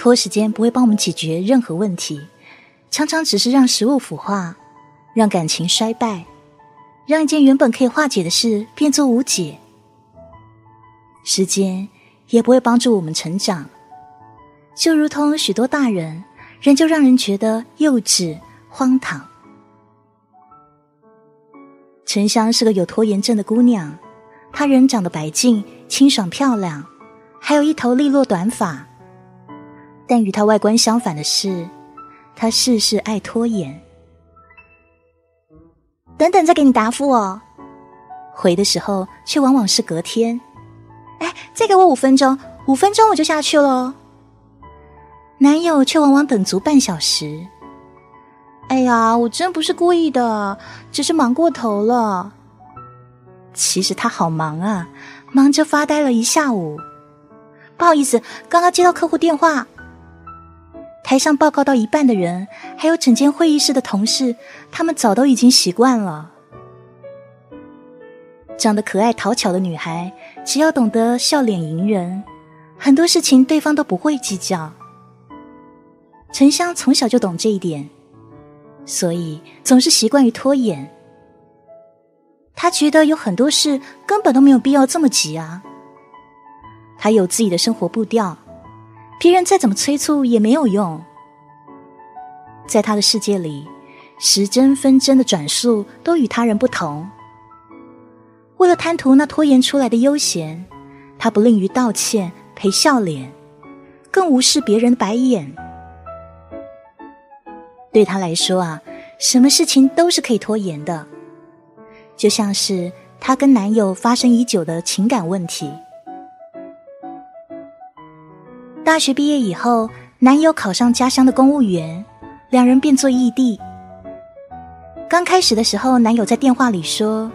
拖时间不会帮我们解决任何问题，常常只是让食物腐化，让感情衰败，让一件原本可以化解的事变作无解。时间也不会帮助我们成长，就如同许多大人，仍旧让人觉得幼稚荒唐。沉香是个有拖延症的姑娘，她人长得白净、清爽、漂亮，还有一头利落短发。但与他外观相反的是，他事事爱拖延。等等，再给你答复哦。回的时候却往往是隔天。哎，再给我五分钟，五分钟我就下去了。男友却往往等足半小时。哎呀，我真不是故意的，只是忙过头了。其实他好忙啊，忙着发呆了一下午。不好意思，刚刚接到客户电话。台上报告到一半的人，还有整间会议室的同事，他们早都已经习惯了。长得可爱讨巧的女孩，只要懂得笑脸迎人，很多事情对方都不会计较。沉香从小就懂这一点，所以总是习惯于拖延。他觉得有很多事根本都没有必要这么急啊。他有自己的生活步调，别人再怎么催促也没有用。在他的世界里，时针分针的转速都与他人不同。为了贪图那拖延出来的悠闲，他不吝于道歉、赔笑脸，更无视别人的白眼。对他来说啊，什么事情都是可以拖延的，就像是她跟男友发生已久的情感问题。大学毕业以后，男友考上家乡的公务员，两人便做异地。刚开始的时候，男友在电话里说。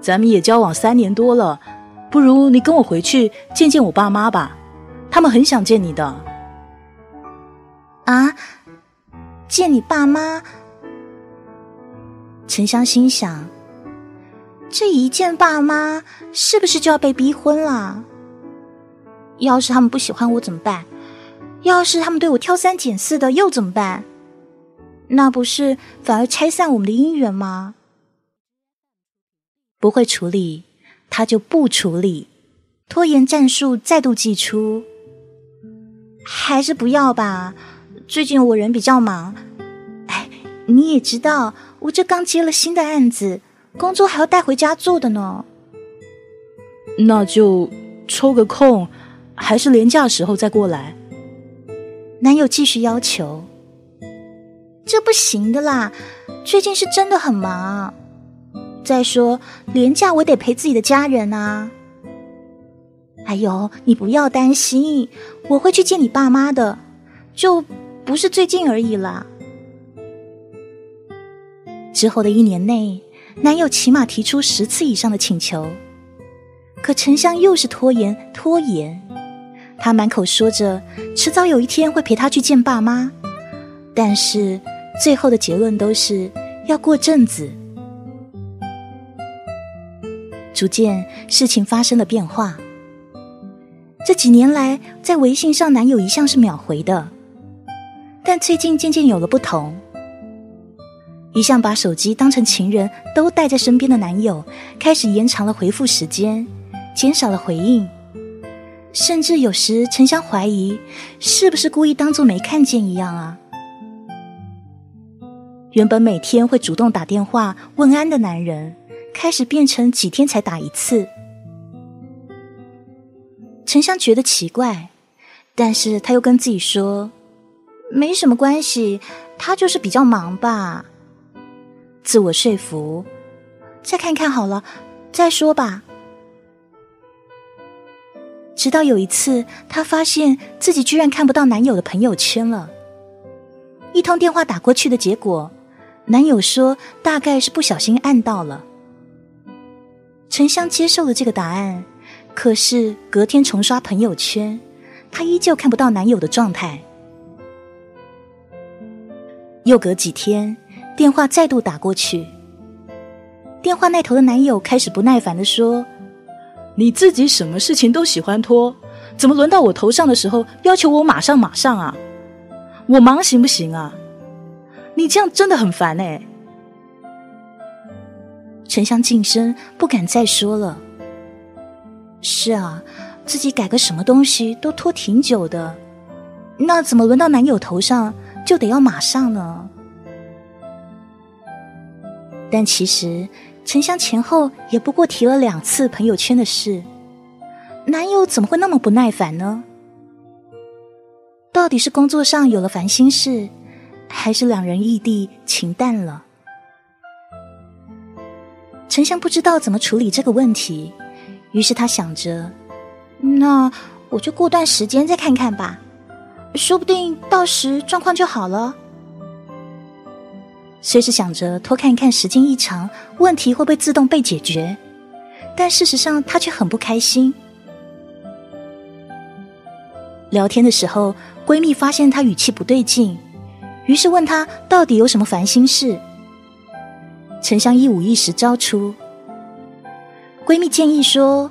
咱们也交往三年多了，不如你跟我回去见见我爸妈吧，他们很想见你的。啊，见你爸妈？沉香心想，这一见爸妈，是不是就要被逼婚了？要是他们不喜欢我怎么办？要是他们对我挑三拣四的，又怎么办？那不是反而拆散我们的姻缘吗？不会处理，他就不处理。拖延战术再度祭出，还是不要吧。最近我人比较忙，哎，你也知道，我这刚接了新的案子，工作还要带回家做的呢。那就抽个空，还是年假时候再过来。男友继续要求，这不行的啦，最近是真的很忙。再说，廉价我得陪自己的家人啊！哎呦，你不要担心，我会去见你爸妈的，就不是最近而已啦。之后的一年内，男友起码提出十次以上的请求，可沉香又是拖延拖延。他满口说着迟早有一天会陪他去见爸妈，但是最后的结论都是要过阵子。逐渐，事情发生了变化。这几年来，在微信上，男友一向是秒回的，但最近渐渐有了不同。一向把手机当成情人都带在身边的男友，开始延长了回复时间，减少了回应，甚至有时沉香怀疑，是不是故意当做没看见一样啊？原本每天会主动打电话问安的男人。开始变成几天才打一次，沉香觉得奇怪，但是他又跟自己说，没什么关系，他就是比较忙吧。自我说服，再看看好了，再说吧。直到有一次，她发现自己居然看不到男友的朋友圈了。一通电话打过去的结果，男友说大概是不小心按到了。沉香接受了这个答案，可是隔天重刷朋友圈，她依旧看不到男友的状态。又隔几天，电话再度打过去，电话那头的男友开始不耐烦的说：“你自己什么事情都喜欢拖，怎么轮到我头上的时候，要求我马上马上啊？我忙行不行啊？你这样真的很烦哎！沉香噤声，不敢再说了。是啊，自己改个什么东西都拖挺久的，那怎么轮到男友头上就得要马上呢？但其实沉香前后也不过提了两次朋友圈的事，男友怎么会那么不耐烦呢？到底是工作上有了烦心事，还是两人异地情淡了？沉香不知道怎么处理这个问题，于是他想着，那我就过段时间再看看吧，说不定到时状况就好了。随时想着多看一看，时间一长，问题会不会自动被解决？但事实上，他却很不开心。聊天的时候，闺蜜发现她语气不对劲，于是问她到底有什么烦心事。沉香一五一十招出，闺蜜建议说：“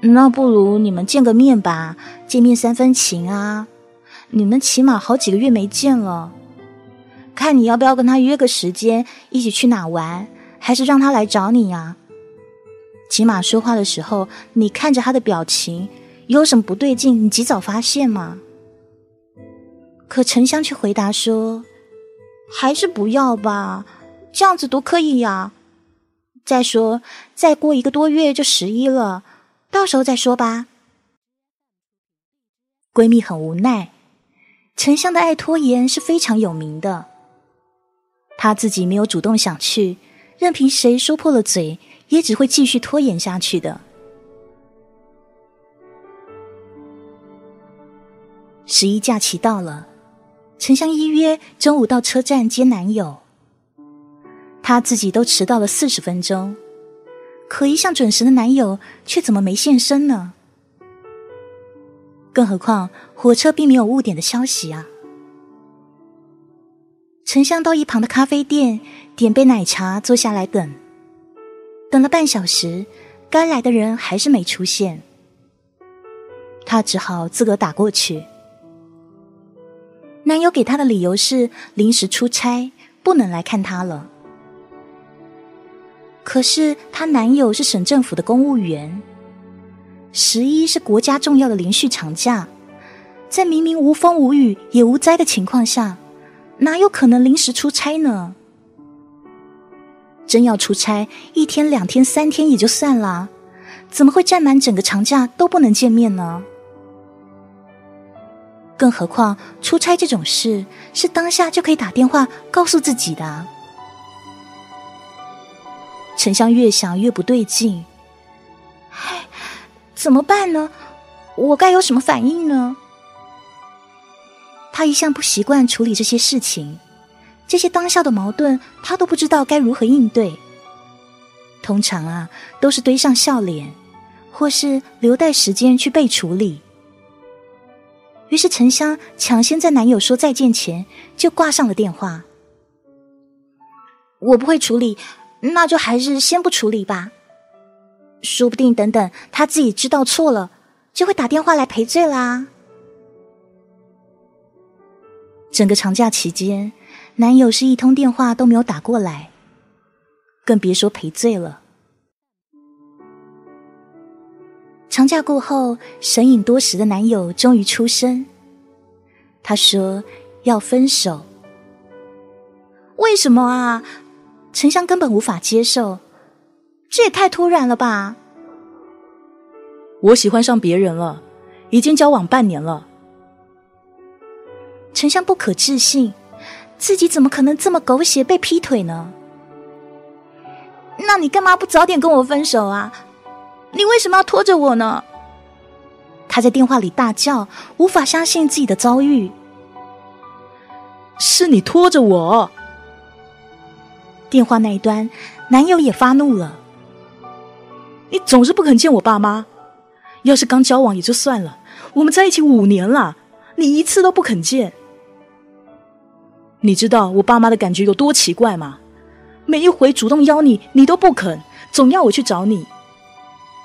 那不如你们见个面吧，见面三分情啊！你们起码好几个月没见了，看你要不要跟他约个时间，一起去哪玩，还是让他来找你呀？起码说话的时候，你看着他的表情，有什么不对劲，你及早发现嘛。”可沉香却回答说：“还是不要吧。”这样子多可以呀！再说，再过一个多月就十一了，到时候再说吧。闺蜜很无奈，沉香的爱拖延是非常有名的。她自己没有主动想去，任凭谁说破了嘴，也只会继续拖延下去的。十一假期到了，沉香依约中午到车站接男友。她自己都迟到了四十分钟，可一向准时的男友却怎么没现身呢？更何况火车并没有误点的消息啊！沉香到一旁的咖啡店点杯奶茶，坐下来等。等了半小时，该来的人还是没出现，她只好自个打过去。男友给她的理由是临时出差，不能来看她了。可是她男友是省政府的公务员，十一是国家重要的连续长假，在明明无风无雨也无灾的情况下，哪有可能临时出差呢？真要出差，一天、两天、三天也就算了，怎么会占满整个长假都不能见面呢？更何况出差这种事是当下就可以打电话告诉自己的。沉香越想越不对劲，唉，怎么办呢？我该有什么反应呢？他一向不习惯处理这些事情，这些当下的矛盾，他都不知道该如何应对。通常啊，都是堆上笑脸，或是留待时间去被处理。于是沉香抢先在男友说再见前，就挂上了电话。我不会处理。那就还是先不处理吧，说不定等等他自己知道错了，就会打电话来赔罪啦。整个长假期间，男友是一通电话都没有打过来，更别说赔罪了。长假过后，神隐多时的男友终于出声，他说要分手。为什么啊？沉香根本无法接受，这也太突然了吧！我喜欢上别人了，已经交往半年了。沉香不可置信，自己怎么可能这么狗血被劈腿呢？那你干嘛不早点跟我分手啊？你为什么要拖着我呢？他在电话里大叫，无法相信自己的遭遇。是你拖着我。电话那一端，男友也发怒了。你总是不肯见我爸妈，要是刚交往也就算了，我们在一起五年了，你一次都不肯见。你知道我爸妈的感觉有多奇怪吗？每一回主动邀你，你都不肯，总要我去找你。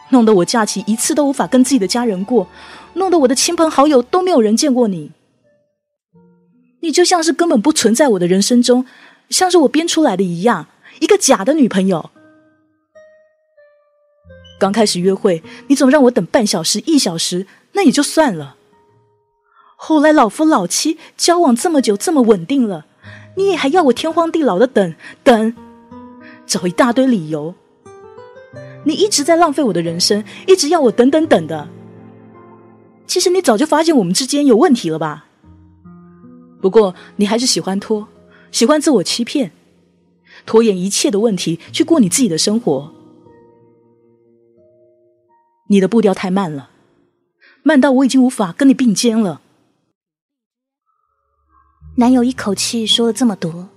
弄得我假期一次都无法跟自己的家人过，弄得我的亲朋好友都没有人见过你。你就像是根本不存在我的人生中，像是我编出来的一样，一个假的女朋友。刚开始约会，你总让我等半小时、一小时，那也就算了。后来老夫老妻，交往这么久，这么稳定了，你也还要我天荒地老的等等，找一大堆理由。你一直在浪费我的人生，一直要我等等等的。其实你早就发现我们之间有问题了吧？不过你还是喜欢拖，喜欢自我欺骗，拖延一切的问题，去过你自己的生活。你的步调太慢了，慢到我已经无法跟你并肩了。男友一口气说了这么多，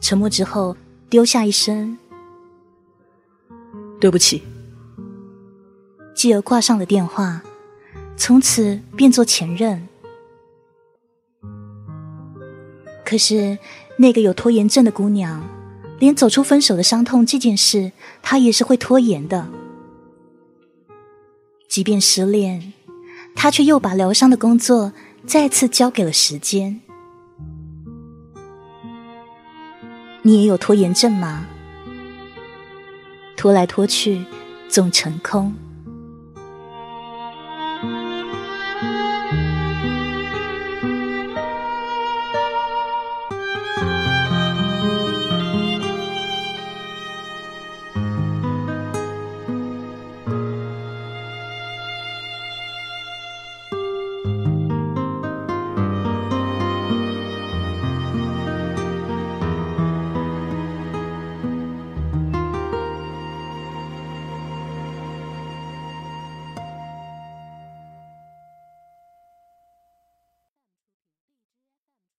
沉默之后，丢下一声“对不起”，继而挂上了电话，从此变作前任。可是，那个有拖延症的姑娘，连走出分手的伤痛这件事，她也是会拖延的。即便失恋，她却又把疗伤的工作再次交给了时间。你也有拖延症吗？拖来拖去，总成空。